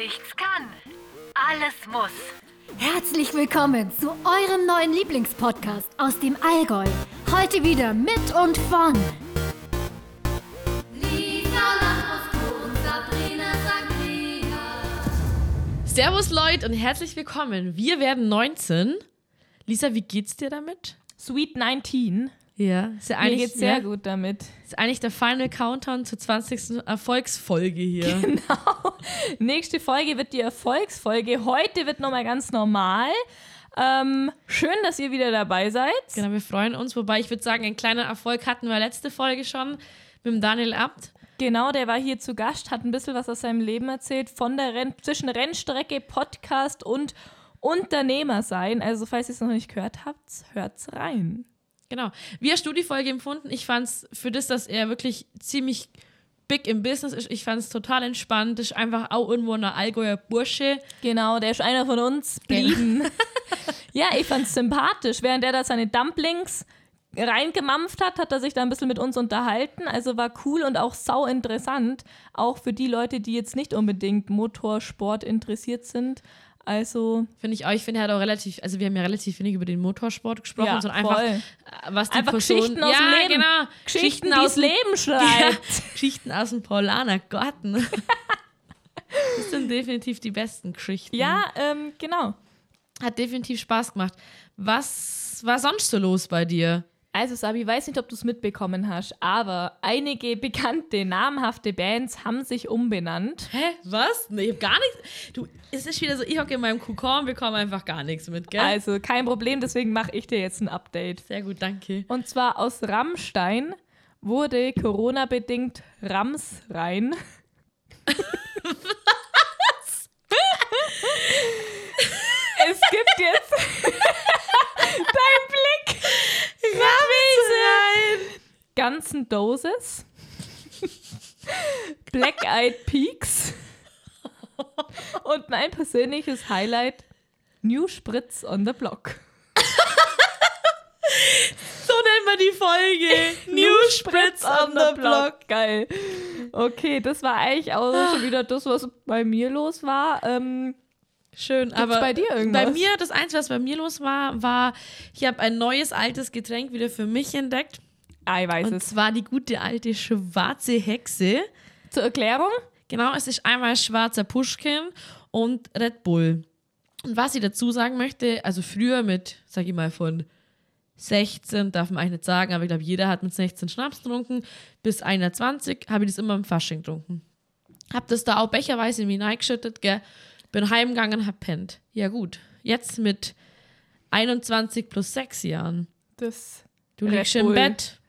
nichts kann, alles muss. Herzlich willkommen zu eurem neuen Lieblingspodcast aus dem Allgäu. Heute wieder mit und von Servus Leute und herzlich willkommen. Wir werden 19. Lisa, wie geht's dir damit? Sweet 19. Ja, ist ja Mir eigentlich geht's sehr ja, gut damit. Ist eigentlich der Final Countdown zur 20. Erfolgsfolge hier. Genau. Nächste Folge wird die Erfolgsfolge. Heute wird nochmal ganz normal. Ähm, schön, dass ihr wieder dabei seid. Genau, wir freuen uns. Wobei ich würde sagen, einen kleinen Erfolg hatten wir letzte Folge schon mit dem Daniel Abt. Genau, der war hier zu Gast, hat ein bisschen was aus seinem Leben erzählt, von der Renn zwischen Rennstrecke, Podcast und Unternehmer sein. Also, falls ihr es noch nicht gehört habt, hört's rein. Genau. Wie hast du die Folge empfunden? Ich fand es für das, dass er wirklich ziemlich big im Business ist, ich fand es total entspannt. Ist einfach auch irgendwo ein Allgäuer Bursche. Genau, der ist einer von uns blieben. ja, ich fand's sympathisch. Während er da seine Dumplings reingemampft hat, hat er sich da ein bisschen mit uns unterhalten. Also war cool und auch sau interessant. Auch für die Leute, die jetzt nicht unbedingt Motorsport interessiert sind. Also Finde ich auch. Ich finde, er hat auch relativ, also wir haben ja relativ wenig über den Motorsport gesprochen, Ja, sondern einfach, voll. äh, was die Einfach Person, Geschichten aus ja, dem Leben. genau. Geschichten, die aus dem Leben ja, schreibt. Geschichten aus dem Paulaner Garten. das sind definitiv die besten Geschichten. Ja, ähm, genau. Hat definitiv Spaß gemacht. Was war sonst so los bei dir? Also, Sabi, ich weiß nicht, ob du es mitbekommen hast, aber einige bekannte, namhafte Bands haben sich umbenannt. Hä? Was? Nee, ich hab gar nichts. Du, es ist wieder so, ich hocke in meinem Kokon und bekomme einfach gar nichts mit, gell? Also, kein Problem, deswegen mache ich dir jetzt ein Update. Sehr gut, danke. Und zwar aus Rammstein wurde Corona-bedingt Ramsrein. es gibt jetzt dein Blick. Ganzen Doses. Black Eyed Peaks. Und mein persönliches Highlight: New Spritz on the Block. So nennt man die Folge. New Spritz on the Block. Geil. Okay, das war eigentlich auch schon wieder das, was bei mir los war. Ähm, Schön, aber bei dir irgendwas? Bei mir, das Einzige, was bei mir los war, war, ich habe ein neues altes Getränk wieder für mich entdeckt. Ah, ich weiß Und es. zwar die gute alte schwarze Hexe. Zur Erklärung? Genau, es ist einmal schwarzer Pushkin und Red Bull. Und was ich dazu sagen möchte, also früher mit, sag ich mal, von 16, darf man eigentlich nicht sagen, aber ich glaube, jeder hat mit 16 Schnaps getrunken. Bis 21 habe ich das immer im Fasching getrunken. Hab das da auch becherweise in mich reingeschüttet, gell. Bin heimgegangen, hab pennt. Ja gut, jetzt mit 21 plus 6 Jahren. Das. Du Red liegst im. Bett,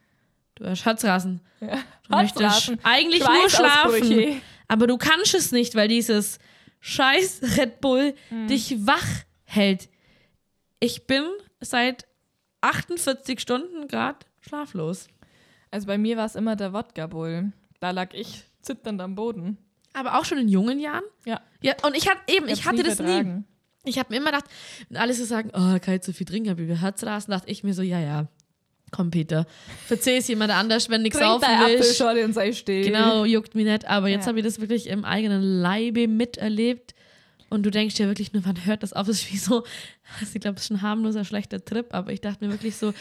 du hast Herzrasen. Ja. Du möchtest Herzrasen. eigentlich nur schlafen. Aber du kannst es nicht, weil dieses scheiß Red Bull Mhm. dich wach hält. Ich bin seit 48 Stunden gerade schlaflos. Also bei mir war es immer der Wodka-Bull. Da lag ich zitternd am Boden. Aber auch schon in jungen Jahren? Ja. Ja, und ich hatte eben, ich, hab's hatte nie das nie. vertragen. Ich habe mir immer gedacht, alle so sagen, oh, kann ich zu viel trinken, habe ich Herzrasen, dachte ich mir so, ja, ja, komm Peter, verzeih es jemand anders, wenn nichts dein willst. Apfelschorle und sei still. Genau, juckt mich nicht. Aber jetzt Ja. habe ich das wirklich im eigenen Leibe miterlebt. Und du denkst ja wirklich nur, wann hört das auf? Das ist wie so, also ich glaube, es ist ein harmloser, schlechter Trip. Aber ich dachte mir wirklich so,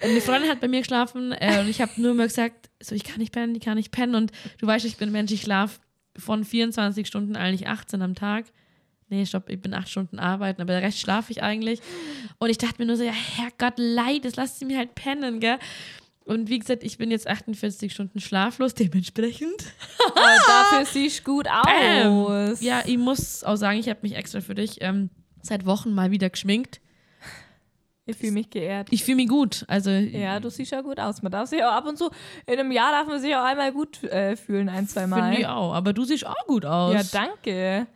eine Freundin hat bei mir geschlafen äh, und ich habe nur mal gesagt, so, ich kann nicht pennen, ich kann nicht pennen. Und du weißt, ich bin ein Mensch, ich schlafe von 24 Stunden eigentlich 18 am Tag. Nee, stopp, ich bin acht Stunden arbeiten, aber der Rest schlafe ich eigentlich. Und ich dachte mir nur so, ja, Herrgott, leid, das lasst sie mir halt pennen, gell? Und wie gesagt, ich bin jetzt 48 Stunden schlaflos, dementsprechend. Aber dafür siehst du gut aus. Ja, ich muss auch sagen, ich habe mich extra für dich ähm, seit Wochen mal wieder geschminkt. Ich fühle mich geehrt. Ich fühle mich gut. Also, Ja, du siehst ja gut aus. Man darf sich auch ab und zu, in einem Jahr darf man sich auch einmal gut äh, fühlen, ein, zwei Mal. finde ich auch. Aber du siehst auch gut aus. Ja, danke.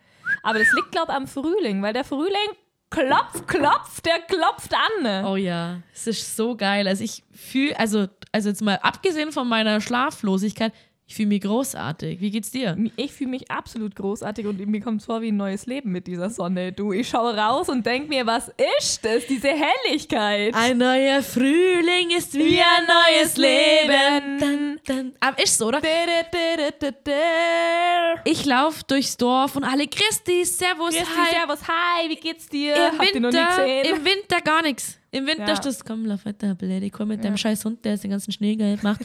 Aber das liegt, glaube ich, am Frühling, weil der Frühling klopft, klopft, der klopft an. Oh ja, es ist so geil. Also ich fühle, also, also jetzt mal abgesehen von meiner Schlaflosigkeit, Ich fühle mich großartig. Wie geht's dir? Ich fühle mich absolut großartig und mir kommt es vor wie ein neues Leben mit dieser Sonne. Du, ich schaue raus und denke mir, was ist das? Diese Helligkeit. Ein neuer Frühling ist wie ein neues Leben. Dun, dun. Aber ist so, oder? Ich laufe durchs Dorf und alle Christi, Servus, Christi, hi. Servus, hi, wie geht's dir? Im Habt Winter? Im Winter gar nichts. Im Winter Ja. ist das, komm, lauf weiter, blöd, komm mit deinem scheiß Hund, der jetzt den ganzen Schnee gelb macht.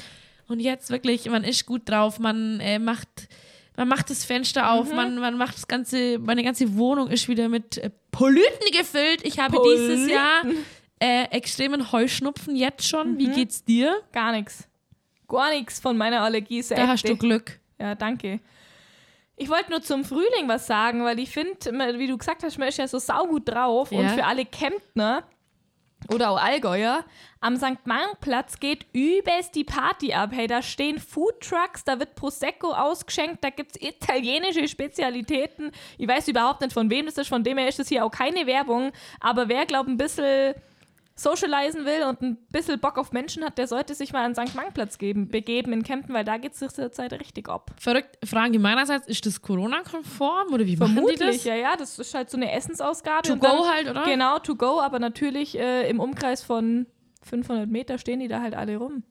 Und jetzt wirklich, man ist gut drauf, man äh, macht, man macht das Fenster auf, Mhm. man, man macht das ganze, meine ganze Wohnung ist wieder mit äh, Polypen gefüllt. Ich habe Polypen? dieses Jahr äh, extremen Heuschnupfen jetzt schon. Mhm. Wie geht's dir? Gar nichts. Gar nichts von meiner Allergie. Da hast du Glück. Ja, danke. Ich wollte nur zum Frühling was sagen, weil ich finde, wie du gesagt hast, man ist ja so saugut drauf. Und Ja. für alle Kemptner oder auch Allgäuer, am St. Markplatz geht übelst die Party ab. Hey, da stehen Foodtrucks, da wird Prosecco ausgeschenkt, da gibt es italienische Spezialitäten. Ich weiß überhaupt nicht, von wem das ist, von dem her ist das hier auch keine Werbung. Aber wer, glaubt, ein bisschen socialisen will und ein bisschen Bock auf Menschen hat, der sollte sich mal an St. Markplatz geben, begeben in Kempten, weil da geht es zur Zeit richtig ab. Verrückt. Frage meinerseits, ist das Corona-konform oder wie machen die Vermutlich, das? ja, ja. Das ist halt so eine Essensausgabe. To go dann- halt, oder? Genau, to go, aber natürlich äh, im Umkreis von 500 Meter stehen die da halt alle rum.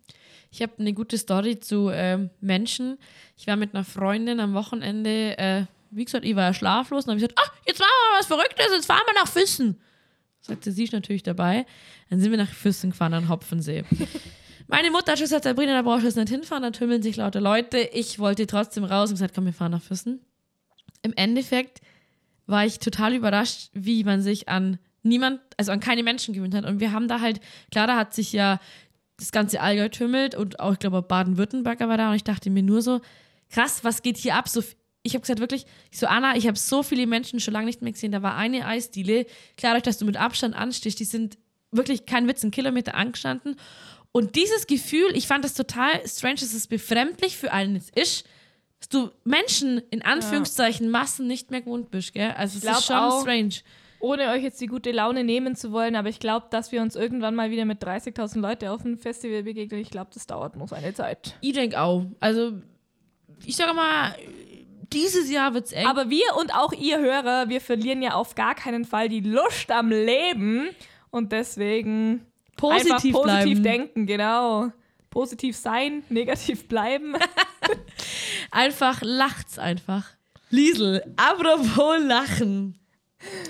Ich habe eine gute Story zu ähm, Menschen. Ich war mit einer Freundin am Wochenende, äh, wie gesagt, ich war ja schlaflos und habe gesagt, ach, jetzt machen wir mal was Verrücktes, jetzt fahren wir nach Füssen. Sagte sie ist natürlich dabei. Dann sind wir nach Füssen gefahren an Hopfensee. Meine Mutter hat schon gesagt, Sabrina, da brauchst du jetzt nicht hinfahren, da tümmeln sich lauter Leute. Ich wollte trotzdem raus und gesagt, komm, wir fahren nach Füssen. Im Endeffekt war ich total überrascht, wie man sich an niemand, also an keine Menschen gewöhnt hat. Und wir haben da halt, klar, da hat sich ja das ganze Allgäu tümmelt und auch, ich glaube, Baden-Württemberger war da und ich dachte mir nur so, krass, was geht hier ab? So, ich habe gesagt, wirklich, ich so, Anna, ich habe so viele Menschen schon lange nicht mehr gesehen. Da war eine Eisdiele, klar, dadurch, dass du mit Abstand anstehst, die sind wirklich, kein Witz, einen Kilometer angestanden. Und dieses Gefühl, ich fand das total strange, dass es befremdlich für einen ist, dass du Menschen in Anführungszeichen Massen nicht mehr gewohnt bist, gell? Also es ist schon auch- strange. Ohne euch jetzt die gute Laune nehmen zu wollen, aber ich glaube, dass wir uns irgendwann mal wieder mit 30.000 Leuten auf einem Festival begegnen, ich glaube, das dauert noch seine Zeit. Ich denke auch. Also, ich sage mal, dieses Jahr wird es eng. Aber wir und auch ihr Hörer, wir verlieren ja auf gar keinen Fall die Lust am Leben und deswegen positiv, einfach positiv bleiben. denken, genau. Positiv sein, negativ bleiben. Einfach lacht's einfach. Liesel, apropos Lachen.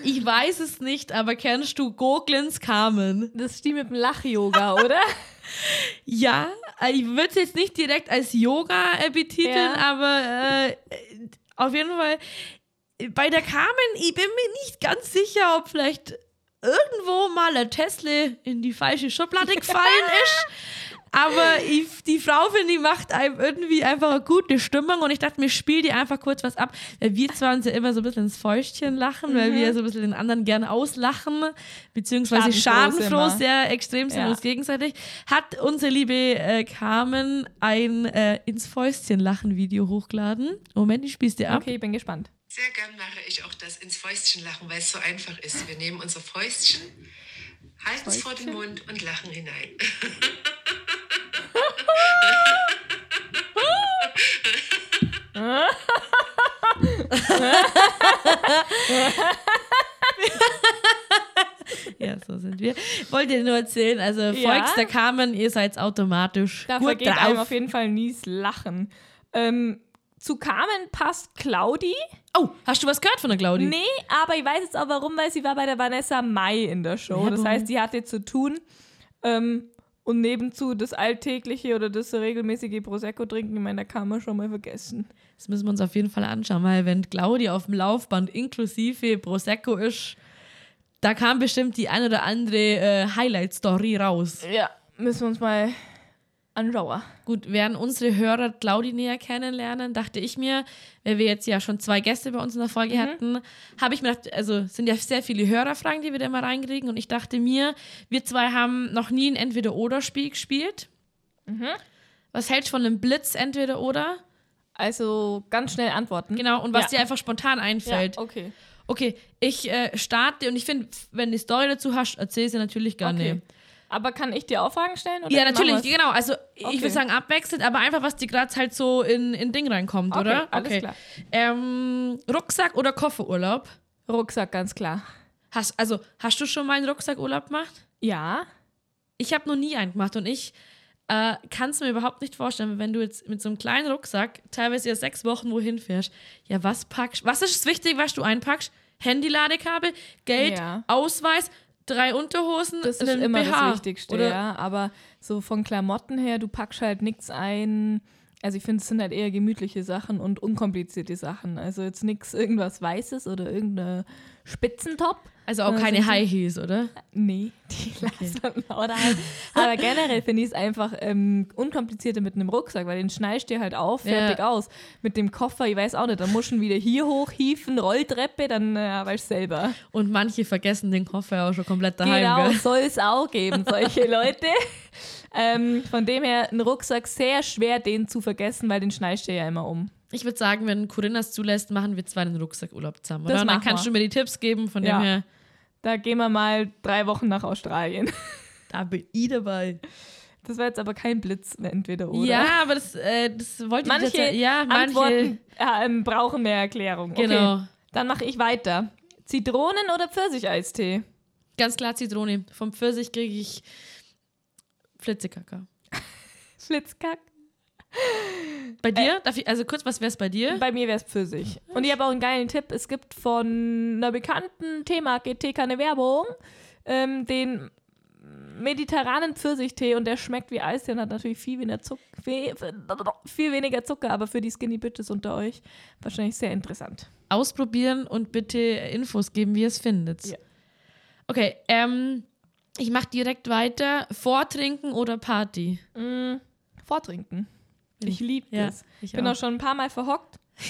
Ich weiß es nicht, aber kennst du Goglins Carmen? Das ist die mit dem Lach-Yoga, oder? Ja, äh, ich würde es jetzt nicht direkt als Yoga äh, betiteln, Ja. aber äh, auf jeden Fall äh, bei der Carmen, ich bin mir nicht ganz sicher, ob vielleicht irgendwo mal ein Tesla in die falsche Schublade gefallen ist. Aber ich, die Frau, finde ich, macht einem irgendwie einfach eine gute Stimmung und ich dachte mir, spiel dir einfach kurz was ab. Weil wir zwar uns ja immer so ein bisschen ins Fäustchen lachen, weil wir so ein bisschen den anderen gerne auslachen, beziehungsweise Schadenfroh schadenfroh sehr extrem sind Ja. uns gegenseitig, hat unsere liebe äh, Carmen ein äh, ins Fäustchen lachen Video hochgeladen. Moment, ich spiel's dir ab. Okay, ich bin gespannt. Sehr gern mache ich auch das ins Fäustchen lachen, weil es so einfach ist. Wir nehmen unser Fäustchen, halten es vor den Mund und lachen hinein. Ja, so sind wir. Wollt ihr nur erzählen, also Ja. folgst der Carmen, ihr seid automatisch Da gut vergeht einem drauf. auf jeden Fall nies Lachen. Ähm, zu Carmen passt Claudi. Oh, hast du was gehört von der Claudi? Nee, aber ich weiß jetzt auch warum, weil sie war bei der Vanessa Mai in der Show. Das Werbung. heißt, sie hatte zu tun. Ähm, und nebenzu das alltägliche oder das regelmäßige Prosecco trinken, ich meine, da kann man schon mal vergessen. Das müssen wir uns auf jeden Fall anschauen, weil wenn Claudi auf dem Laufband inklusive Prosecco ist, da kam bestimmt die ein oder andere äh, Highlight-Story raus. Ja, müssen wir uns mal anschauen. Gut, werden unsere Hörer Claudi näher kennenlernen, dachte ich mir, weil wir jetzt ja schon zwei Gäste bei uns in der Folge hatten, habe ich mir gedacht, also es sind ja sehr viele Hörerfragen, die wir da mal reinkriegen und ich dachte mir, wir zwei haben noch nie ein Entweder-Oder-Spiel gespielt. Was hältst du von einem Blitz Entweder-Oder? Also ganz schnell antworten. Genau, und was Ja. dir einfach spontan Ja, einfällt. okay. Okay, ich äh, starte und ich finde, wenn du die Story dazu hast, erzähl sie natürlich gerne. okay. Aber kann ich dir auch Fragen stellen? Oder Ja, natürlich, genau. Also ich Okay. würde sagen abwechselnd, aber einfach, was dir gerade halt so in, in Ding reinkommt, Okay, oder? alles klar. Ähm, Rucksack oder Kofferurlaub? Rucksack, ganz klar. Hast, also, hast du schon mal einen Rucksackurlaub gemacht? Ja. Ich habe noch nie einen gemacht und ich äh, kann es mir überhaupt nicht vorstellen, wenn du jetzt mit so einem kleinen Rucksack teilweise ja sechs Wochen wohin fährst. Ja, was packst Was ist das Wichtige, was du einpackst? Handy-Ladekabel, Geld, Ja. Ausweis, drei Unterhosen, Das ist immer BH, das Wichtigste, oder? ja. Aber so von Klamotten her, du packst halt nichts ein. Also ich finde, es sind halt eher gemütliche Sachen und unkomplizierte Sachen. Also jetzt nichts irgendwas Weißes oder irgendein Spitzentop. Also auch keine sind so- High Heels, oder? Nee, die lassen oder halt. Aber generell finde ich es einfach ähm, unkomplizierter mit einem Rucksack, weil den schneidest du halt auf, Ja. fertig aus. Mit dem Koffer, ich weiß auch nicht, dann musst du ihn wieder hier hochhieven, Rolltreppe, dann äh, weißt du selber. Und manche vergessen den Koffer auch schon komplett daheim. Genau, soll es auch geben, solche Leute. Ähm, von dem her, ein Rucksack sehr schwer, den zu vergessen, weil den schneidest du ja immer um. Ich würde sagen, wenn Corinna es zulässt, machen wir zwei einen Rucksackurlaub zusammen, oder? Und dann kannst wir. du mir die Tipps geben, von Ja. dem her, Da gehen wir mal drei Wochen nach Australien. da bin ich dabei. Das war jetzt aber kein Blitz, entweder oder. Ja, aber das, äh, das wollte ich Manche jetzt ja, manche, Antworten äh, ähm, brauchen mehr Erklärung. Okay, Genau. dann mache ich weiter. Zitronen- oder Pfirsicheistee? Ganz klar Zitrone. Vom Pfirsich kriege ich Flitzekaka. Flitzkack. Bei dir? Darf ich, also kurz, was wäre es bei dir? Bei mir wäre es Pfirsich. Und ich habe auch einen geilen Tipp. Es gibt von einer bekannten Teemarke, Tee keine Werbung, ähm, den mediterranen Pfirsichtee und der schmeckt wie Eistee und hat natürlich viel weniger, Zuck viel, viel weniger Zucker, aber für die Skinny Bitches unter euch wahrscheinlich sehr interessant. Ausprobieren und bitte Infos geben, wie ihr es findet. Ja. Okay, ähm, ich mache direkt weiter. Vortrinken oder Party? Mm, vortrinken. Ich liebe Ja, das. ich bin auch. auch schon ein paar Mal verhockt.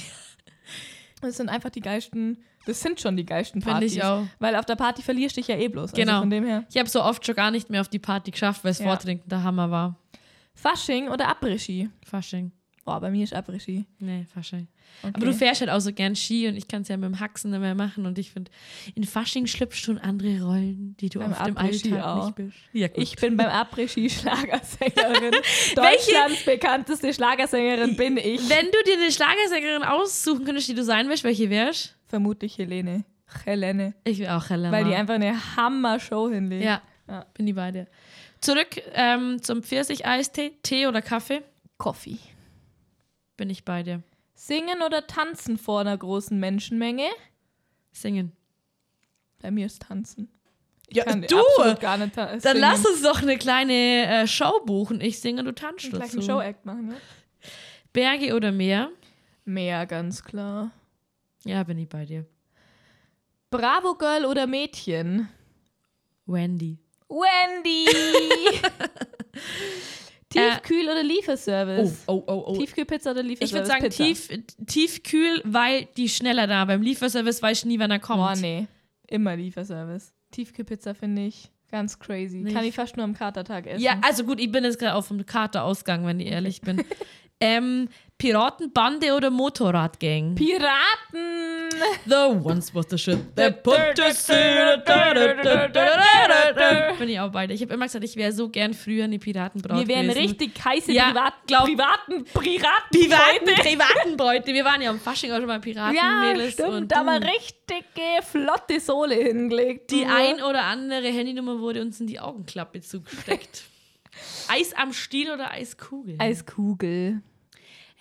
Das sind einfach die geilsten, das sind schon die geilsten Finde Partys. ich auch. Weil auf der Party verlierst du dich ja eh bloß. Genau. Also von dem her. Ich habe so oft schon gar nicht mehr auf die Party geschafft, weil es Ja. Vortrinken der Hammer war. Fasching oder Après-Ski? Fasching. Boah, bei mir ist Après-Ski. Nee, Fasching. Okay. Aber du fährst halt auch so gern Ski und ich kann es ja mit dem Haxen nicht mehr machen und ich finde, in Fasching schlüpfst du in andere Rollen, die du Beim im Après-Ski Alltag auch. nicht bist. Ja. Ich bin beim Après-Ski Schlagersängerin. Deutschlands bekannteste Schlagersängerin bin ich. Wenn du dir eine Schlagersängerin aussuchen könntest, die du sein willst, welche wärst? Vermutlich Helene. Helene. Ich will auch Helena. Weil die einfach eine Hammer-Show hinlegt. Ja, Ja. bin die bei dir. Zurück ähm, zum Pfirsich-Eistee, Tee oder Kaffee? Coffee. Bin ich bei dir. Singen oder tanzen vor einer großen Menschenmenge? Singen. Bei mir ist tanzen. Ich Ja, kann du! gar nicht ta- Dann singen. lass uns doch eine kleine äh, Show buchen. Ich singe, du tanzt gleich dazu. einen Show-Act machen. Ne? Berge oder Meer? Mehr, ganz klar. Ja, bin ich bei dir. Bravo Girl oder Mädchen? Wendy. Wendy! Tiefkühl oder Lieferservice? oh, oh, oh. Tiefkühlpizza oder Ich Lieferservice? würde sagen Pizza. tief, tiefkühl, weil die schneller da. Beim Lieferservice weiß ich nie, wann er kommt. Boah, nee. Immer Lieferservice. Tiefkühlpizza finde ich ganz crazy. Nicht. Kann ich fast nur am Katertag essen. Ja, also gut, ich bin jetzt gerade auf dem Kater ausgegangen, wenn ich ehrlich bin. ähm, Piratenbande oder Motorradgang? Piraten! The once was the shit that put sea. Bin ich auch beide. Ich habe immer gesagt, ich wäre so gern früher eine Piratenbraut Wir wären gewesen. richtig heiße Ja, Privat glaub- privaten Piraten. Privaten, Privatenbeute. Wir waren ja am Fasching auch schon mal Ja, Piratenmädels. stimmt. und Da mal du, richtige, flotte Sohle hingelegt. die ein oder andere Handynummer wurde uns in die Augenklappe zugesteckt. Eis am Stiel oder Eiskugel? Eiskugel.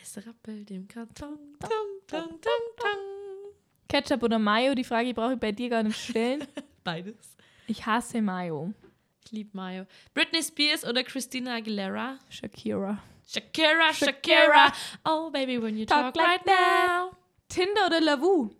Es rappelt im Karton. Tung, tung, tung, tung. Ketchup oder Mayo? Die Frage brauche ich bei dir gar nicht stellen. Beides. Ich hasse Mayo. Ich liebe Mayo. Britney Spears oder Christina Aguilera? Shakira. Shakira, Shakira. Oh, baby, when you talk, Talk like right now. Tinder oder Lavu?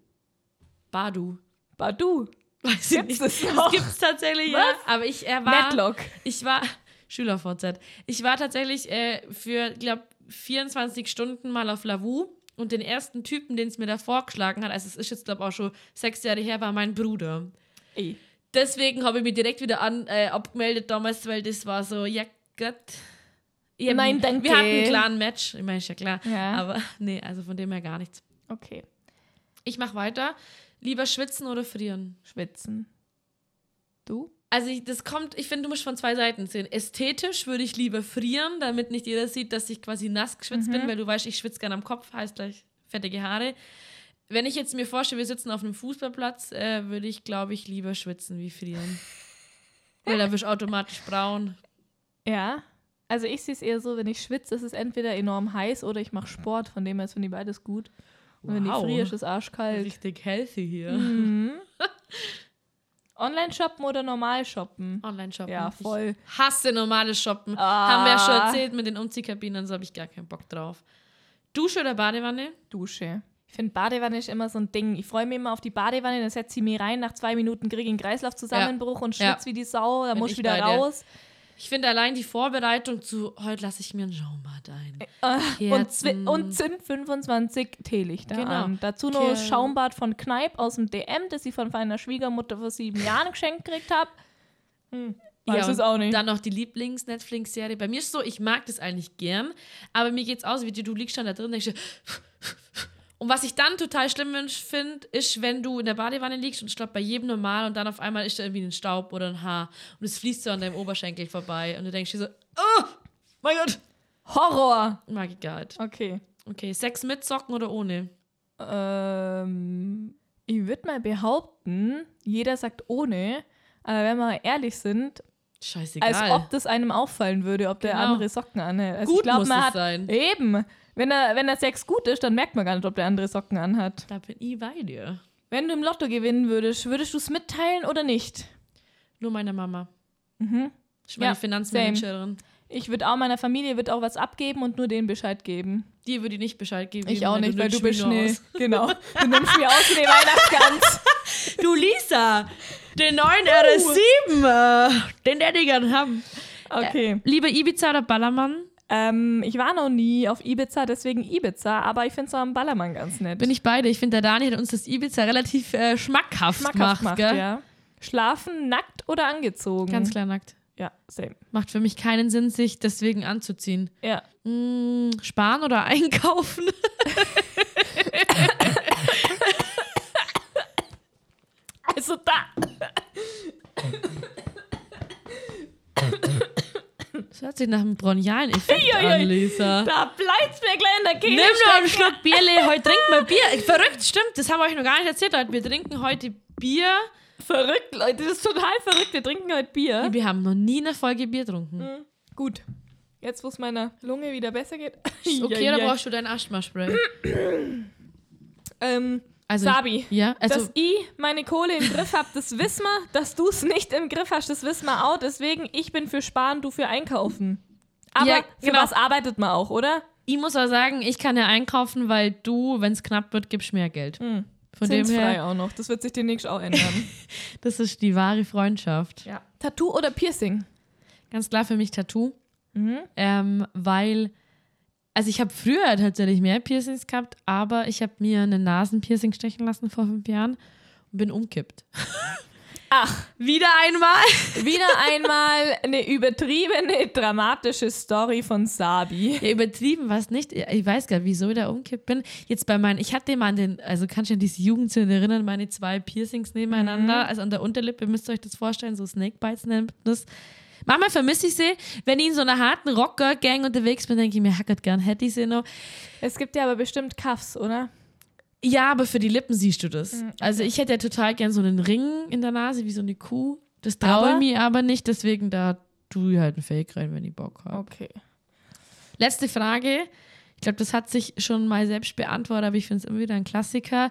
Badu. Badu. Weiß ich Gibt's nicht. das Das noch? gibt's tatsächlich, ja. Was? Aber ich er war. Matlock. Ich war. SchülerVZ. Ich war tatsächlich äh, für, glaube 24 Stunden mal auf Lavu und den ersten Typen, den es mir da vorgeschlagen hat, also es ist jetzt, glaube auch schon sechs Jahre her, war mein Bruder. Ey. Deswegen habe ich mich direkt wieder an, äh, abgemeldet damals, weil das war so, ja Gott. Ich Nein, danke. Wir hatten einen klaren Match, ich meine, ist ja klar. Ja. Aber nee, also von dem her gar nichts. Okay. Ich mache weiter. Lieber schwitzen oder frieren? Schwitzen. Du? Also ich, das kommt, ich finde, du musst von zwei Seiten sehen. Ästhetisch würde ich lieber frieren, damit nicht jeder sieht, dass ich quasi nass geschwitzt bin, weil du weißt, ich schwitze gerne am Kopf, heißt gleich fettige Haare. Wenn ich jetzt mir vorstelle, wir sitzen auf einem Fußballplatz, äh, würde ich, glaube ich, lieber schwitzen wie frieren. Weil da wirst du automatisch braun. Ja. Also ich sehe es eher so, wenn ich schwitze, ist es entweder enorm heiß oder ich mache Sport, von dem her finde ich beides gut. Und wenn ich Wow. friere, ist es arschkalt. Richtig healthy hier. Mhm. Online shoppen oder normal shoppen? Online shoppen. Ja, voll. Ich hasse normales Shoppen. Ah. Haben wir ja schon erzählt mit den Umziehkabinen, so habe ich gar keinen Bock drauf. Dusche oder Badewanne? Dusche. Ich finde, Badewanne ist immer so ein Ding. Ich freue mich immer auf die Badewanne, dann setze ich mich rein, nach zwei Minuten kriege ich einen Kreislaufzusammenbruch und Ja. schwitze wie die Sau, dann Bin muss ich wieder bei dir. Ich finde allein die Vorbereitung zu, heute lasse ich mir ein Schaumbad ein. Äh, und, zwi- und zünd 25 Teelichter Genau. an. Dazu noch Kerl. Schaumbad von Kneipp aus dem DM, das ich von meiner Schwiegermutter vor sieben Jahren geschenkt gekriegt habe. Hm. Weiß es und auch nicht. Dann noch die Lieblings-Netflix-Serie. Bei mir ist so, ich mag das eigentlich gern, aber mir geht's aus, wie du, du liegst dann da drin und denkst dir, und was ich dann total schlimm finde, ist, wenn du in der Badewanne liegst und ich glaube bei jedem normal und dann auf einmal ist da irgendwie ein Staub oder ein Haar und es fließt so an deinem Oberschenkel vorbei und du denkst dir so, oh, mein Gott, Horror! mag ich gar nicht. Okay. Okay, Sex mit Socken oder ohne? Ähm, ich würde mal behaupten, jeder sagt ohne, aber wenn wir ehrlich sind, Scheißegal. als ob das einem auffallen würde, ob der Genau. andere Socken anhat. Also Gut ich glaub, muss man es hat, sein. Eben. Wenn er, wenn der Sex gut ist, dann merkt man gar nicht, ob der andere Socken anhat. da bin ich bei dir. Wenn du im Lotto gewinnen würdest, würdest du es mitteilen oder nicht? Nur meine Mama. Mhm. Ich meine Ja, Finanzmanagerin. Ich würde auch meiner Familie wird auch was abgeben und nur denen Bescheid geben. Dir würde ich nicht Bescheid geben. Ich auch nicht, weil du bist Schnee. Genau. Du nimmst mir aus wie die Weihnachtsgans. Du Lisa, den neuen RS7, äh, den hätte ich gern haben. Okay. Liebe Ibiza oder Ballermann? Ähm, ich war noch nie auf Ibiza, deswegen Ibiza, aber ich finde es am Ballermann ganz nett. Bin ich beide. Ich finde, der Dani hat uns das Ibiza relativ äh, schmackhaft, schmackhaft gemacht. macht, gell? ja. Schlafen nackt oder angezogen? Ganz klar nackt. Ja, same. Macht für mich keinen Sinn, sich deswegen anzuziehen. Ja. Mm, sparen oder einkaufen? Also da. Das hört sich nach einem bronchialen Effekt Uiuiui. an, Lisa. Da bleibt's mir gleich in der Kehle. Nimm noch einen. Schluck Bierle. Heute trinken wir Bier. Verrückt, stimmt. Das haben wir euch noch gar nicht erzählt, Leute. Wir trinken heute Bier. Verrückt, Leute, das ist total verrückt. Wir trinken heute Bier. Wir haben noch nie eine Folge Bier getrunken. Gut. Jetzt, wo es meiner Lunge wieder besser geht. Ist okay, Ja, oder ja. brauchst du dein Asthma-Spray? Ähm, Also Sabi, Ja, also dass ich meine Kohle im Griff habe, das wissen wir. Dass du es nicht im Griff hast, das wissen wir auch. Deswegen, ich bin für Sparen, du für Einkaufen. Aber Ja, für genau. was arbeitet man auch, oder? ich muss auch sagen, ich kann ja einkaufen, weil du, wenn es knapp wird, gibst mehr Geld. Hm. Von dem Zinsfrei her, auch noch. Das wird sich demnächst auch ändern. das ist die wahre Freundschaft. ja. Tattoo oder Piercing? Ganz klar für mich Tattoo, Mhm. ähm, weil, also ich habe früher tatsächlich mehr Piercings gehabt, aber ich habe mir eine Nasenpiercing stechen lassen vor fünf Jahren und bin umkippt. Ach, Wieder einmal? wieder einmal eine übertriebene, dramatische Story von Sabi. Ja, übertrieben war es nicht. Ich weiß gar nicht, wieso ich da umkippt bin. Jetzt bei meinen, ich hatte mal an den, also kannst du an diese Jugendzeit erinnern, meine zwei Piercings nebeneinander, also an der Unterlippe, müsst ihr euch das vorstellen, so Snakebites nennt das. Manchmal vermisse ich sie, wenn ich in so einer harten Rocker-Gang unterwegs bin, denke ich mir, hackert gern, hätte ich sie noch. Es gibt ja aber bestimmt Cuffs, oder? Ja, aber für die Lippen siehst du das. Also ich hätte ja total gern so einen Ring in der Nase, wie so eine Kuh. Das traue ich mir aber nicht, deswegen da tue ich halt einen Fake rein, wenn ich Bock habe. Okay. Letzte Frage. Ich glaube, das hat sich schon mal selbst beantwortet, aber ich finde es immer wieder ein Klassiker.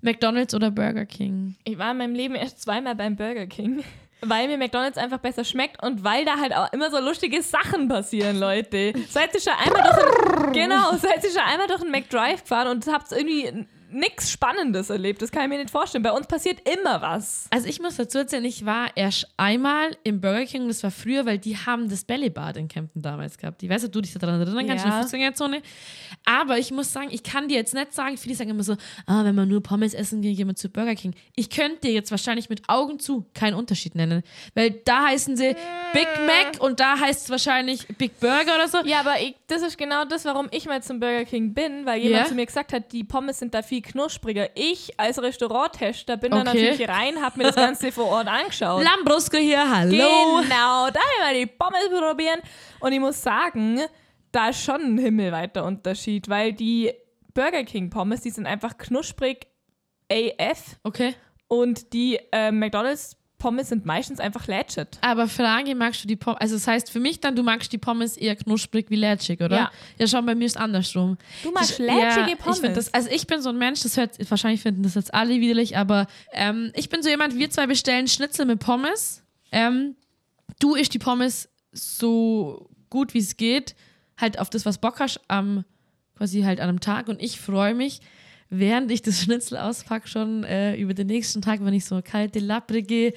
McDonald's oder Burger King? Ich war in meinem Leben erst zweimal beim Burger King. Weil mir McDonalds einfach besser schmeckt und weil da halt auch immer so lustige Sachen passieren, Leute. Seid ihr schon einmal durch ein, genau, seid ihr schon einmal durch einen McDrive gefahren und habt irgendwie nichts Spannendes erlebt. Das kann ich mir nicht vorstellen. Bei uns passiert immer was. Also ich muss dazu erzählen, ich war erst einmal im Burger King und das war früher, weil die haben das Bällebad in Kempten damals gehabt. Ich weiß nicht, ob du dich daran erinnern kannst, in Ja. der Fußgängerzone. Aber ich muss sagen, ich kann dir jetzt nicht sagen, viele sagen immer so, ah, wenn man nur Pommes essen geht, gehen wir zu Burger King. Ich könnte dir jetzt wahrscheinlich mit Augen zu keinen Unterschied nennen. Weil da heißen sie Big Mac und da heißt es wahrscheinlich Big Burger oder so. Ja, aber ich, das ist genau das, warum ich mal zum Burger King bin, weil jemand Ja. zu mir gesagt hat, die Pommes sind da viel knuspriger. Ich als Restauranttester bin da Okay. natürlich rein, habe mir das Ganze vor Ort angeschaut. Lambrusco hier, hallo. Genau, da mal die Pommes probieren. Und ich muss sagen, da ist schon ein himmelweiter Unterschied, weil die Burger King Pommes, die sind einfach knusprig AF Okay. und die äh, McDonalds Pommes sind meistens einfach lätschet. Aber Frage, magst du die Pommes? Also das heißt für mich dann, du magst die Pommes eher knusprig wie lätschig, oder? Ja. Ja, schon bei mir ist andersrum. Du magst lätschige ja, Pommes. Ich das, also ich bin so ein Mensch, das hört, wahrscheinlich finden das jetzt alle widerlich, aber ähm, ich bin so jemand, wir zwei bestellen Schnitzel mit Pommes. Ähm, du isst die Pommes so gut wie es geht, halt auf das, was Bock hast, am, quasi halt an einem Tag und ich freue mich, während ich das Schnitzel auspacke, schon äh, über den nächsten Tag, wenn ich so kalte, lapprige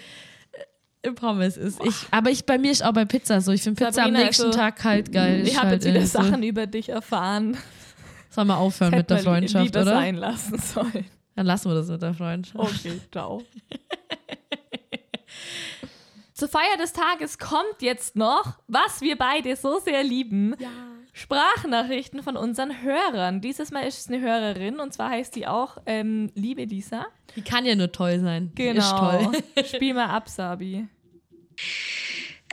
äh, Pommes ist. Ich, aber ich, bei mir ist auch bei Pizza so. Ich finde Pizza Sabrina, am nächsten also, Tag kalt geil. ich habe halt, jetzt wieder äh, so. Sachen über dich erfahren. Sollen wir aufhören mit der Freundschaft, lieber oder? sein lassen sollen. Dann lassen wir das mit der Freundschaft. Okay, ciao. Zur Feier des Tages kommt jetzt noch, was wir beide so sehr lieben. Sprachnachrichten von unseren Hörern. Dieses Mal ist es eine Hörerin und zwar heißt die auch ähm, Liebe Lisa. Die kann ja nur toll sein. Die Genau. Ist toll. Spiel mal ab, Sabi.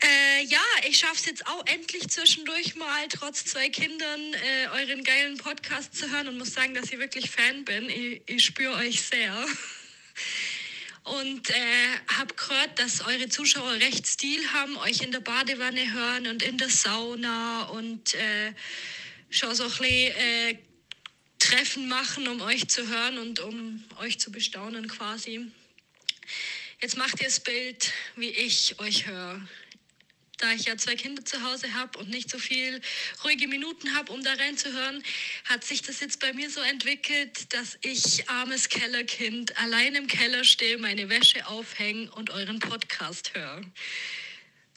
Äh, ja, ich schaff's jetzt auch endlich zwischendurch mal, trotz zwei Kindern, äh, euren geilen Podcast zu hören und muss sagen, dass ich wirklich Fan bin. Ich, ich spüre euch sehr. Und äh, hab gehört, dass eure Zuschauer recht Stil haben, euch in der Badewanne hören und in der Sauna und äh, schon so ein bisschen äh, Treffen machen, um euch zu hören und um euch zu bestaunen quasi. Jetzt macht ihr das Bild, wie ich euch höre da ich ja zwei Kinder zu Hause habe und nicht so viel ruhige Minuten habe, um da reinzuhören, hat sich das jetzt bei mir so entwickelt, dass ich, armes Kellerkind, allein im Keller stehe, meine Wäsche aufhänge und euren Podcast höre.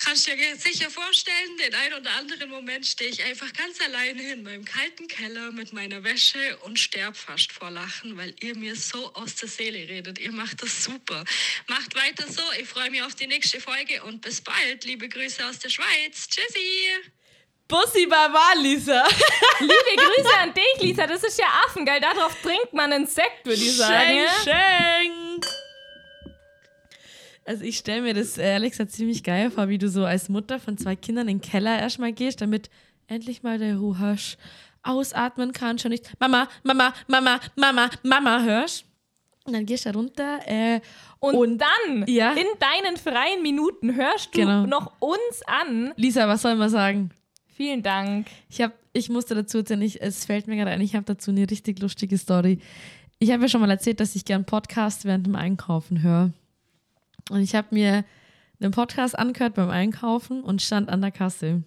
Kannst dir sicher vorstellen, den ein oder anderen Moment stehe ich einfach ganz alleine in meinem kalten Keller mit meiner Wäsche und sterb fast vor Lachen, weil ihr mir so aus der Seele redet. Ihr macht das super. Macht weiter so. Ich freue mich auf die nächste Folge und bis bald. Liebe Grüße aus der Schweiz. Tschüssi. Bussi Baba, Lisa. Liebe Grüße an dich, Lisa. Das ist ja Affengeil. Darauf trinkt man einen Sekt, würde ich sagen. Schenk, schenk. Also ich stelle mir das äh, ehrlich gesagt ziemlich geil vor, wie du so als Mutter von zwei Kindern in den Keller erstmal gehst, damit endlich mal der Ruhasch ausatmen kann, schon nicht Mama, Mama, Mama, Mama, Mama hörst. Und dann gehst du da runter äh, Und, und dann, Ja. in deinen freien Minuten, hörst du Genau. noch uns an. Lisa, was soll man sagen? Vielen Dank. Ich, hab, ich musste dazu erzählen, ich, es fällt mir gerade ein, ich habe dazu eine richtig lustige Story. Ich habe ja schon mal erzählt, dass ich gern Podcast während dem Einkaufen höre. Und ich habe mir einen Podcast angehört beim Einkaufen und stand an der Kasse.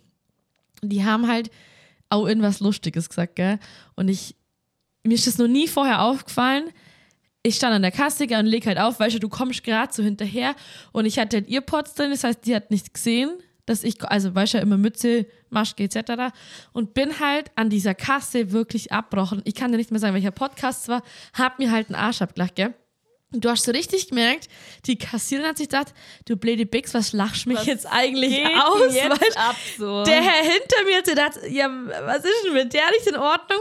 Die haben halt auch irgendwas Lustiges gesagt, gell? Und ich, mir ist das noch nie vorher aufgefallen. Ich stand an der Kasse gell, und leg halt auf, weißt du, du kommst gerade so hinterher und ich hatte halt Earpods drin, das heißt, die hat nichts gesehen, dass ich, also weißt du, immer Mütze, Maske etc. Und bin halt an dieser Kasse wirklich abbrochen. Ich kann dir nicht mehr sagen, welcher Podcast es war, hab mir halt einen Arsch abgelacht, gell? Und du hast so richtig gemerkt, die Kassiererin hat sich gedacht, du blöde Bix, was lachst mich Was jetzt eigentlich aus? jetzt weißt ab so. Der Herr hinter mir hat gedacht, ja, was ist denn mit der nicht in Ordnung?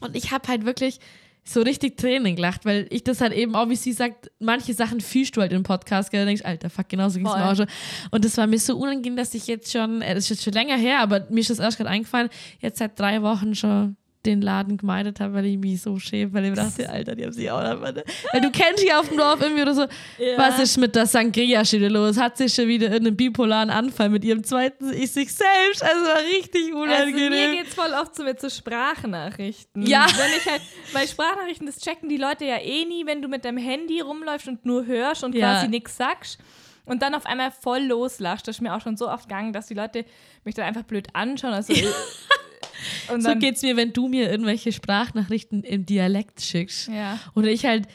Und ich habe halt wirklich so richtig Tränen gelacht, weil ich das halt eben auch, wie sie sagt, manche Sachen fühlst du halt im Podcast, gell? Da denkst, Alter, fuck, genauso ging es Voll. mir auch schon. Und das war mir so unangenehm, dass ich jetzt schon, äh, das ist jetzt schon länger her, aber mir ist das erst gerade eingefallen, jetzt seit drei Wochen schon den Laden gemeidet habe, weil ich mich so schäme, weil ich mir dachte, Alter, die haben sich auch noch, weil du kennst hier auf dem Dorf irgendwie oder so, Ja. was ist mit der Sangria schon wieder los? Hat sie schon wieder einen bipolaren Anfall mit ihrem zweiten Ich sich selbst? Also war richtig Also unangenehm. mir geht's voll oft so mit so Sprachnachrichten. Ja. Wenn ich halt, weil Sprachnachrichten, das checken die Leute ja eh nie, wenn du mit deinem Handy rumläufst und nur hörst und Ja. quasi nichts sagst und dann auf einmal voll loslachst. Das ist mir auch schon so oft gegangen, dass die Leute mich dann einfach blöd anschauen. Also, so geht's mir, wenn du mir irgendwelche Sprachnachrichten im Dialekt schickst. Ja. Oder ich halt,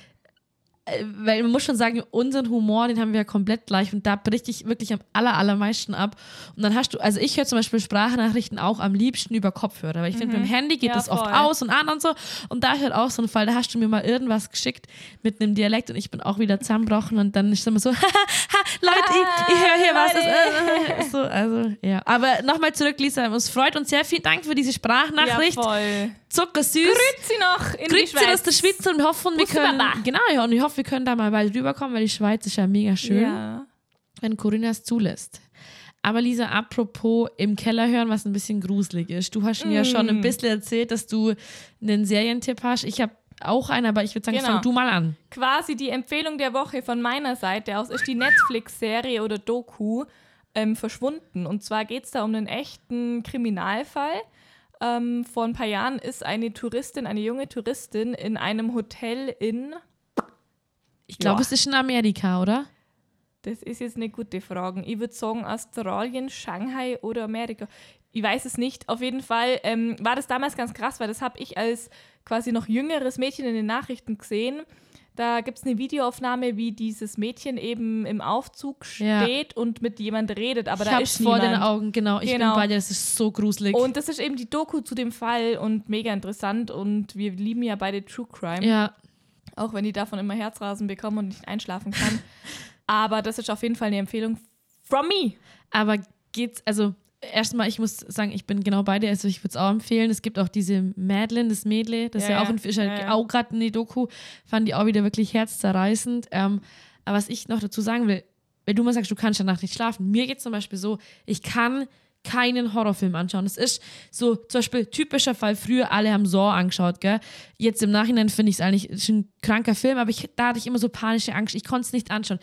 weil man muss schon sagen, unseren Humor, den haben wir ja komplett gleich und da bricht ich wirklich am aller, allermeisten ab. Und dann hast du, also ich höre zum Beispiel Sprachnachrichten auch am liebsten über Kopfhörer, weil ich finde, mit dem Handy geht Ja, das oft voll. aus und an und so. Und da ist halt auch so ein Fall, da hast du mir mal irgendwas geschickt mit einem Dialekt und ich bin auch wieder zusammenbrochen und dann ist es immer so, Leute, ich, ich höre hier was. Äh, so, also, ja. Aber nochmal zurück, Lisa. Es freut uns sehr. Vielen Dank für diese Sprachnachricht. Ja, voll. Zuckersüß. Grüezi noch in die Grüezi Schweiz. aus der Schweiz und hoffen, wir können. Genau, ja, und ich hoffe, wir können da mal bald rüberkommen, weil die Schweiz ist ja mega schön, Ja. wenn Corinna es zulässt. Aber Lisa, apropos im Keller hören, was ein bisschen gruselig ist. Du hast mir ja schon Mm. ein bisschen erzählt, dass du einen Serientipp hast. Ich habe auch einen, aber ich würde sagen, Genau. fang du mal an. Quasi die Empfehlung der Woche von meiner Seite aus ist die Netflix-Serie oder Doku ähm, verschwunden. Und zwar geht es da um einen echten Kriminalfall. Ähm, vor ein paar Jahren ist eine Touristin, eine junge Touristin in einem Hotel in, Ich glaube, Ja. es ist in Amerika, oder? das ist jetzt eine gute Frage, ich würde sagen Australien, Shanghai oder Amerika. Ich weiß es nicht. Auf jeden Fall ähm, war das damals ganz krass, weil das habe ich als quasi noch jüngeres Mädchen in den Nachrichten gesehen. Da gibt es eine Videoaufnahme, wie dieses Mädchen eben im Aufzug Ja. steht und mit jemand redet, aber ich da hab's ist vor niemand. den Augen, genau. Ich Genau. bin bei dir, das ist so gruselig. Und das ist eben die Doku zu dem Fall und mega interessant und wir lieben ja beide True Crime, ja, auch wenn ich davon immer Herzrasen bekomme und nicht einschlafen kann. aber das ist auf jeden Fall eine Empfehlung from me. aber geht's, also erstmal, ich muss sagen, ich bin genau bei dir, also ich würde es auch empfehlen. Es gibt auch diese Madeline, das Mädle, das ist Ja, ja, auch ja. ein Fischer, Ja, ja. auch gerade in die Doku, fand die auch wieder wirklich herzzerreißend. Ähm, aber was ich noch dazu sagen will, wenn du mal sagst, du kannst danach nicht schlafen, mir geht zum Beispiel so, ich kann keinen Horrorfilm anschauen. Das ist so zum Beispiel typischer Fall. Früher alle haben Saw angeschaut, gell? Jetzt im Nachhinein finde ich es eigentlich ist ein kranker Film, aber ich, da hatte ich immer so panische Angst. Ich konnte es nicht anschauen.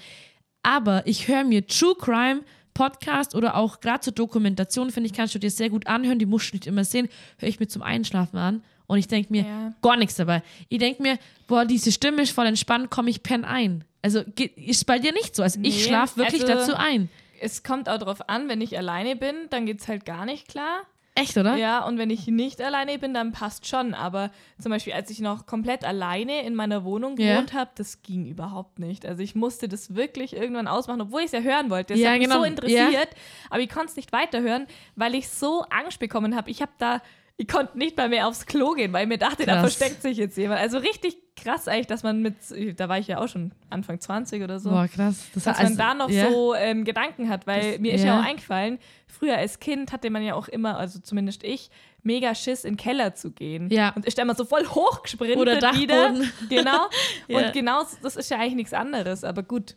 Aber ich höre mir True Crime Podcast oder auch gerade zur Dokumentation, finde ich, kannst du dir sehr gut anhören. Die musst du nicht immer sehen. Höre ich mir zum Einschlafen an und ich denke mir Ja. gar nichts dabei. Ich denke mir, boah, diese Stimme ist voll entspannt, komme ich pen ein. Also ist bei dir nicht so. Also ich Nee, schlafe wirklich also- dazu ein. Es kommt auch darauf an, wenn ich alleine bin, dann geht es halt gar nicht klar. Echt, oder? Ja, und wenn ich nicht alleine bin, dann passt schon. Aber zum Beispiel, als ich noch komplett alleine in meiner Wohnung Ja. gewohnt habe, das ging überhaupt nicht. Also ich musste das wirklich irgendwann ausmachen, obwohl ich es ja hören wollte. Das Ja, hat mich genau. so interessiert, aber ich konnte es nicht weiterhören, weil ich so Angst bekommen habe. Ich habe da, ich konnte nicht mal mehr aufs Klo gehen, weil ich mir dachte, da Krass. versteckt sich jetzt jemand. Also richtig krass eigentlich, dass man mit, da war ich ja auch schon Anfang 20 oder so Boah, krass. Das dass also, man da noch ja. so ähm, Gedanken hat, weil Das- mir ist ja. ja. auch eingefallen, früher als Kind hatte man ja auch immer, also zumindest ich, mega Schiss, in den Keller zu gehen. Ja. Und ist da immer so voll hochgesprintet Oder wieder. Dachboden. Genau. Ja. Und genau, das ist ja eigentlich nichts anderes, aber gut.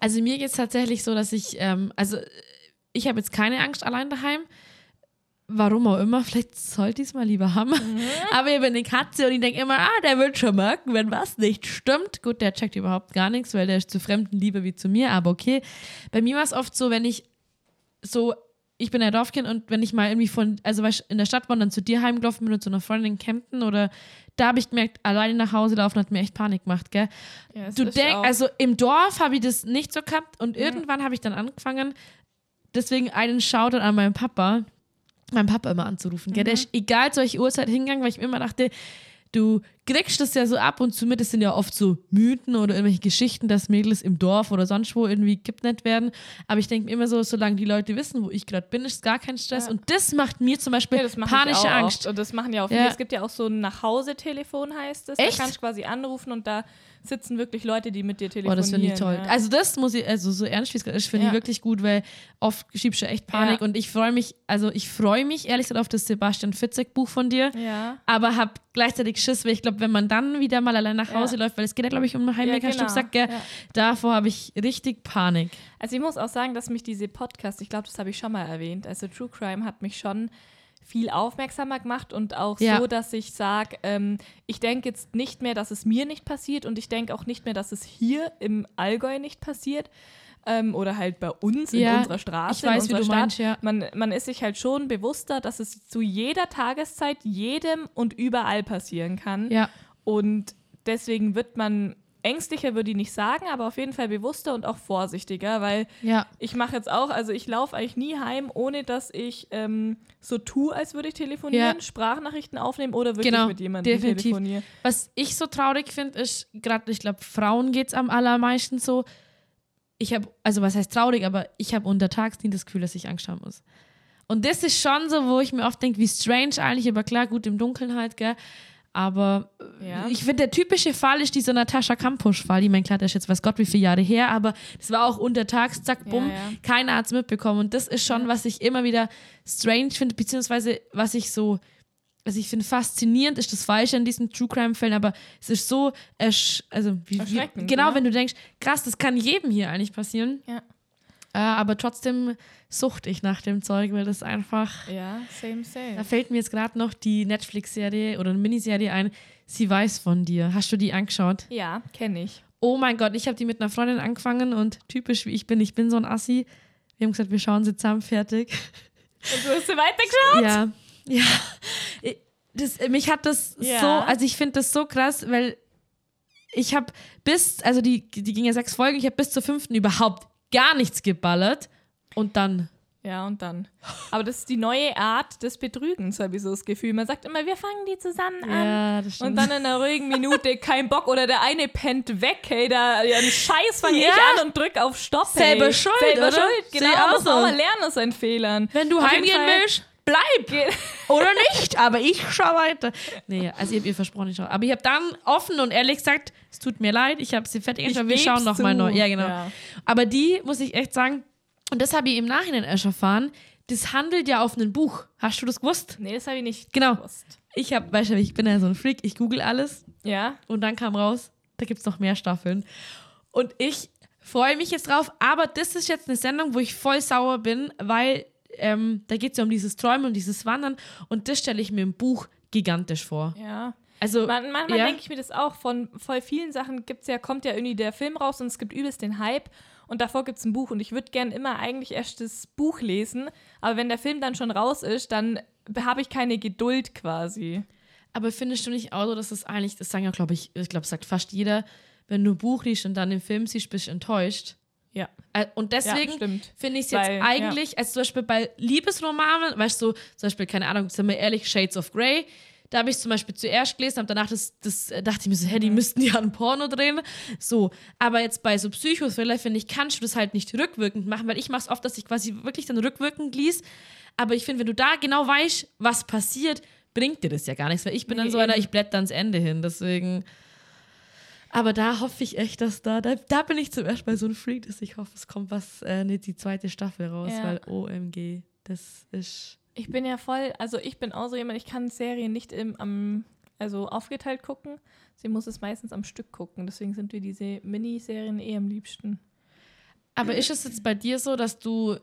Also mir geht es tatsächlich so, dass ich, ähm, also ich habe jetzt keine Angst allein daheim. Warum auch immer, vielleicht sollte ich es mal lieber haben. Mhm. Aber ich bin eine Katze und ich denke immer, ah, der wird schon merken, wenn was nicht stimmt. Gut, der checkt überhaupt gar nichts, weil der ist zu Fremden lieber wie zu mir, aber okay. Bei mir war es oft so, wenn ich so, ich bin ein Dorfkind und wenn ich mal irgendwie von, also weißt, in der Stadt war und dann zu dir heimgelaufen bin und zu einer Freundin in Kempten oder da habe ich gemerkt, alleine nach Hause laufen hat mir echt Panik gemacht, gell? Ja, Du denkst, also im Dorf habe ich das nicht so gehabt und irgendwann habe ich dann angefangen, deswegen einen Shoutout an meinen Papa, meinen Papa immer anzurufen. Gell? Der ist egal zu welcher Uhrzeit hingegangen, weil ich mir immer dachte, du kriegst das ja so ab und zu mit, das sind ja oft so Mythen oder irgendwelche Geschichten, dass Mädels im Dorf oder sonst wo irgendwie kidnappt werden. Aber ich denke mir immer so, solange die Leute wissen, wo ich gerade bin, ist gar kein Stress. Und das macht mir zum Beispiel ja, panische Angst. Oft. Und das machen ja auch viele. Ja. Es gibt ja auch so ein Nachhause-Telefon, heißt es. Echt? Da kannst du quasi anrufen und da sitzen wirklich Leute, die mit dir Oh, telefonieren. das finde ich toll. Ja. Also das muss ich, also so ernst wie es ist, finde Ja. ich wirklich gut, weil oft schiebst du echt Panik Ja. und ich freue mich, also ich freue mich ehrlich gesagt auf das Sebastian Fitzek Buch von dir, ja. aber habe gleichzeitig Schiss, weil ich glaube, wenn man dann wieder mal allein nach. Hause läuft, weil es geht ja glaube ich um einen Heimweg, hast du genau. gesagt, gell? Davor habe ich richtig Panik. Also ich muss auch sagen, dass mich diese Podcasts, ich glaube, das habe ich schon mal erwähnt, also True Crime hat mich schon viel aufmerksamer gemacht und auch Ja. so, dass ich sage, ähm, ich denke jetzt nicht mehr, dass es mir nicht passiert und ich denke auch nicht mehr, dass es hier im Allgäu nicht passiert ähm, oder halt bei uns in Ja, unserer Straße, ich weiß, in wie unserer du Stadt. meinst, ja. man, man ist sich halt schon bewusster, dass es zu jeder Tageszeit jedem und überall passieren kann. Ja. Und deswegen wird man ängstlicher, würde ich nicht sagen, aber auf jeden Fall bewusster und auch vorsichtiger, weil Ja. ich mache jetzt auch, also ich laufe eigentlich nie heim, ohne dass ich ähm, so tue, als würde ich telefonieren, Ja. Sprachnachrichten aufnehmen oder wirklich Genau, mit jemandem definitiv. telefoniere. Was ich so traurig finde, ist, gerade, ich glaube, Frauen geht es am allermeisten so. Ich habe, also was heißt traurig, aber ich habe untertags nie das Gefühl, dass ich Angst haben muss. Und das ist schon so, wo ich mir oft denke, wie strange eigentlich, aber klar, gut im Dunkeln halt, gell. Aber Ja. ich finde, der typische Fall ist dieser Natascha Kampusch-Fall. Ich meine, klar, das ist jetzt weiß Gott wie viele Jahre her, aber das war auch untertags, zack, bumm, Ja, ja. keiner hat es mitbekommen. Und das ist schon, was ich immer wieder strange finde, beziehungsweise was ich so, also ich finde faszinierend ist das Falsche an diesen True Crime-Fällen, aber es ist so, ersch also wie, wie, genau, wenn du denkst, krass, das kann jedem hier eigentlich passieren. Ja. Äh, aber trotzdem sucht ich nach dem Zeug, weil das einfach. Ja, same, Da same. fällt mir jetzt gerade noch die Netflix-Serie oder eine Miniserie ein. Sie weiß von dir. Hast du die angeschaut? Ja, kenne ich. Oh mein Gott, ich habe die mit einer Freundin angefangen und typisch wie ich bin, ich bin so ein Assi. Wir haben gesagt, wir schauen sie zusammen fertig. Und du hast sie weitergeschaut? Ja, ja. Das, mich hat das Ja. so, also ich finde das so krass, weil ich habe bis, also die, die ging ja sechs Folgen, ich habe bis zur fünften überhaupt gar nichts geballert und dann Ja, und dann. Aber das ist die neue Art des Betrügens, habe ich so das Gefühl. Man sagt immer, wir fangen die zusammen an. Ja, das stimmt. Und dann in einer ruhigen Minute kein Bock oder der eine pennt weg, hey, da ja, einen Scheiß fange Ja. ich an und drück auf Stopp. Selber hey. schuld, Selber oder? schuld, genau. Muss man so. mal lernen aus seinen Fehlern. Wenn du Auf heimgehen willst, bleib! Oder nicht, aber ich schau weiter. Nee, also ich habe ihr versprochen, ich schau. Aber ich habe dann offen und ehrlich gesagt, es tut mir leid, ich habe sie fertig Ich angeschaut, wir schauen noch mal zu. neu. Ja, genau. Ja. Aber die, muss ich echt sagen, und das habe ich im Nachhinein erst erfahren, das handelt ja auf einem Buch. Hast du das gewusst? Nee, das habe ich nicht Genau. gewusst. Ich habe, weißt du, ich bin ja so ein Freak, ich google alles Ja, und dann kam raus, da gibt es noch mehr Staffeln. Und ich freue mich jetzt drauf, aber das ist jetzt eine Sendung, wo ich voll sauer bin, weil ähm, da geht es ja um dieses Träumen und dieses Wandern und das stelle ich mir im Buch gigantisch vor. ja. Also, Man, manchmal ja. denke ich mir das auch, von voll vielen Sachen gibt's ja, kommt ja irgendwie der Film raus und es gibt übelst den Hype und davor gibt es ein Buch und ich würde gern immer eigentlich erst das Buch lesen, aber wenn der Film dann schon raus ist, dann habe ich keine Geduld quasi. aber findest du nicht auch so, dass das eigentlich, das sagen ja, glaube ich, ich glaube, sagt fast jeder, wenn du ein Buch liest und dann den Film siehst, bist du enttäuscht. Ja. Äh, Und deswegen stimmt. finde ich es jetzt Weil, ja. eigentlich, als zum Beispiel bei Liebesromanen, weißt du, zum Beispiel, keine Ahnung, sind wir ehrlich, Shades of Grey, da habe ich zum Beispiel zuerst gelesen, aber danach das, das äh, dachte ich mir so, hä, Mhm. die müssten ja ein Porno drehen. So, aber jetzt bei so Psychothriller, finde ich, kannst du das halt nicht rückwirkend machen, weil ich mache es oft, dass ich quasi wirklich dann rückwirkend lies. Aber ich finde, wenn du da genau weißt, was passiert, bringt dir das ja gar nichts, weil ich bin dann Nee, so einer, ich blätter ans Ende hin, deswegen. Aber da hoffe ich echt, dass da, da, da bin ich zum ersten Mal so ein Freak, dass ich hoffe, es kommt was, äh, nicht die zweite Staffel raus, Ja. weil OMG, das ist. Ich bin ja voll, also ich bin auch so jemand, ich kann Serien nicht im, am, also aufgeteilt gucken. Sie muss es meistens am Stück gucken. Deswegen sind wir diese Miniserien eh am liebsten. Aber ist es jetzt bei dir so, dass du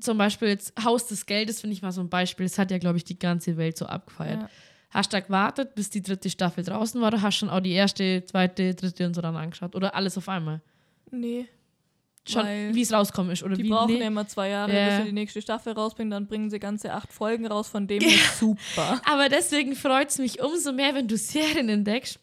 zum Beispiel jetzt Haus des Geldes, finde ich mal so ein Beispiel, das hat ja, glaube ich, die ganze Welt so abgefeiert. Ja. Hast du da gewartet, bis die dritte Staffel draußen war, oder hast du schon auch die erste, zweite, dritte und so dann angeschaut? Oder alles auf einmal? Nee. Schon, wie es rauskommen ist, oder Die wie? brauchen nee? ja immer zwei Jahre, Ja. bis sie die nächste Staffel rausbringen. Dann bringen sie ganze acht Folgen raus, von dem her super. Aber deswegen freut es mich umso mehr, wenn du Serien entdeckst,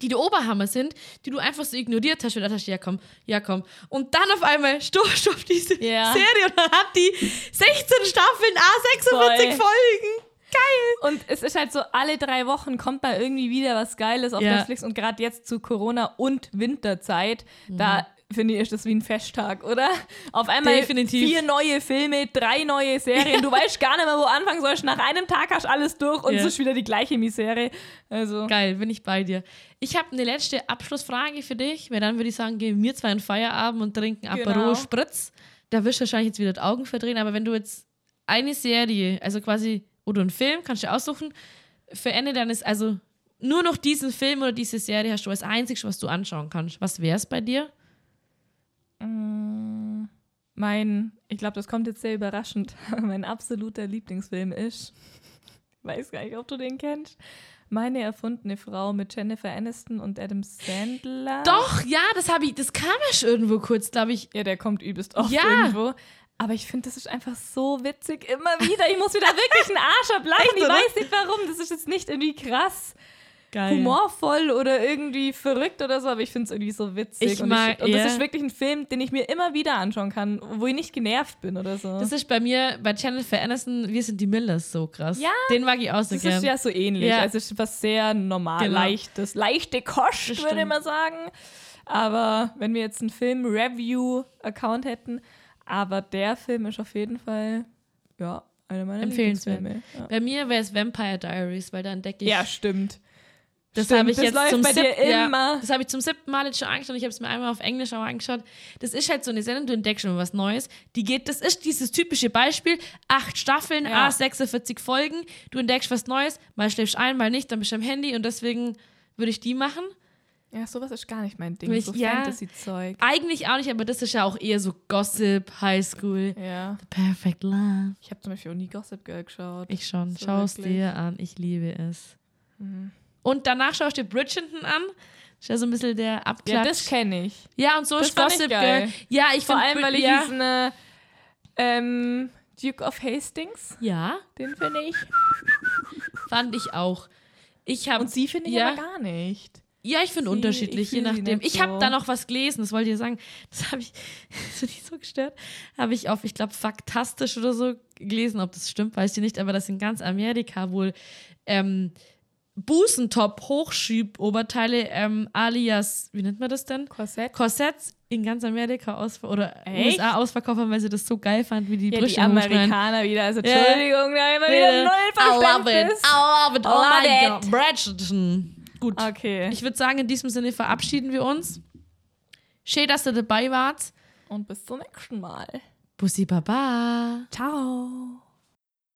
die der Oberhammer sind, die du einfach so ignoriert hast, und gedacht hast, ja komm, ja komm. Und dann auf einmal stoßt du auf diese Ja. Serie und dann hat die 16 Staffeln, A46 Voll. Folgen. Geil. Und es ist halt so, alle drei Wochen kommt mal irgendwie wieder was Geiles auf Ja. Netflix. Und gerade jetzt zu Corona und Winterzeit, Mhm. da finde ich, ist das wie ein Festtag, oder? Auf einmal Definitiv. vier neue Filme, drei neue Serien. Du weißt gar nicht mehr, wo du anfangen sollst. Nach einem Tag hast du alles durch und Ja. es ist wieder die gleiche Misere. Also, Geil, bin ich bei dir. Ich habe eine letzte Abschlussfrage für dich, weil dann würde ich sagen, gehen wir zwei in Feierabend und trinken Aperol Genau. Spritz. Da wirst du wahrscheinlich jetzt wieder die Augen verdrehen, aber wenn du jetzt eine Serie, also quasi, oder einen Film, kannst du aussuchen, für Ende deines, also nur noch diesen Film oder diese Serie hast du als einziges, was du anschauen kannst. Was wäre es bei dir? mein, ich glaube, das kommt jetzt sehr überraschend. mein absoluter Lieblingsfilm ist, weiß gar nicht, ob du den kennst, Meine erfundene Frau mit Jennifer Aniston und Adam Sandler. Doch, ja, das habe ich, das kam ja schon irgendwo kurz, glaube ich. Ja, der kommt übelst oft Ja. irgendwo. Aber ich finde, das ist einfach so witzig immer wieder. Ich muss wieder wirklich einen Arsch ablachen. Echt, ich weiß nicht warum. Das ist jetzt nicht irgendwie krass Geil. humorvoll oder irgendwie verrückt oder so, aber ich finde es irgendwie so witzig. Ich und, mag- ich, und das ja. ist wirklich ein Film, den ich mir immer wieder anschauen kann, wo ich nicht genervt bin oder so. Das ist bei mir, bei Jennifer Aniston, wir sind die Millers so krass. Ja, Den mag ich auch so Das gern. ist ja so ähnlich. Ja. Also es ist was sehr normal, Genau. leichtes, leichte Kost, Das würde ich mal sagen. Aber wenn wir jetzt einen Film-Review-Account hätten, aber der Film ist auf jeden Fall, ja, Einer meiner Empfehlenswert. Lieblingsfilme. Ja. Bei mir wäre es Vampire Diaries, weil da entdecke ich. ja, stimmt. das habe ich das jetzt läuft zum bei dir siebten, ja, immer. das habe ich zum siebten Mal jetzt schon angeschaut. Ich habe es mir einmal auf Englisch auch angeschaut. Das ist halt so eine Sendung, du entdeckst schon was Neues. Die geht, das ist dieses typische Beispiel: acht Staffeln, Ja. a 46 Folgen. Du entdeckst was Neues, mal schläfst ein, mal nicht, dann bist du am Handy und deswegen würde ich die machen. Ja, sowas ist gar nicht mein Ding. Ich- so ja. Fantasy-Zeug. Eigentlich auch nicht, aber das ist ja auch eher so Gossip, Highschool. Ja. Perfect Love. Ich habe zum Beispiel auch nie Gossip Girl geschaut. Ich schon. So Schau es. Mhm. dir an. Ich liebe es. Und danach schaust du dir Bridgerton an. Ist ja so ein bisschen der ja, Abklatsch. das kenne ich. Ja, und so Das ist Gossip. Girl. Ja, ich Vor allem, weil ich ja. diesen äh, ähm, Duke of Hastings, Ja, den finde ich. fand ich auch. Ich habe Und sie finde ich ja. aber gar nicht. Ja, ich finde unterschiedlich, ich je nachdem. Ich habe so. da noch was gelesen, das wollte ich sagen. Das habe ich, das hat mich so gestört. Habe ich auf, ich glaube, Faktastisch oder so gelesen, ob das stimmt, weiß ich nicht, aber dass in ganz Amerika wohl ähm, Busentop, Hochschub-Oberteile, ähm, alias, wie nennt man das denn? Korsett. Korsetts in ganz Amerika ausver oder Echt? USA ausverkauft haben, weil sie das so geil fanden, wie die Ja, die Brüste hochschneiden. Amerikaner wieder. Also. Entschuldigung, da immer wieder null I love it. Verständnis. I love it. Oh Love my it. God. Bridgerton. Gut. Okay. Ich würde sagen, in diesem Sinne verabschieden wir uns. Schön, dass ihr dabei wart. Und bis zum nächsten Mal. Bussi Baba. Ciao.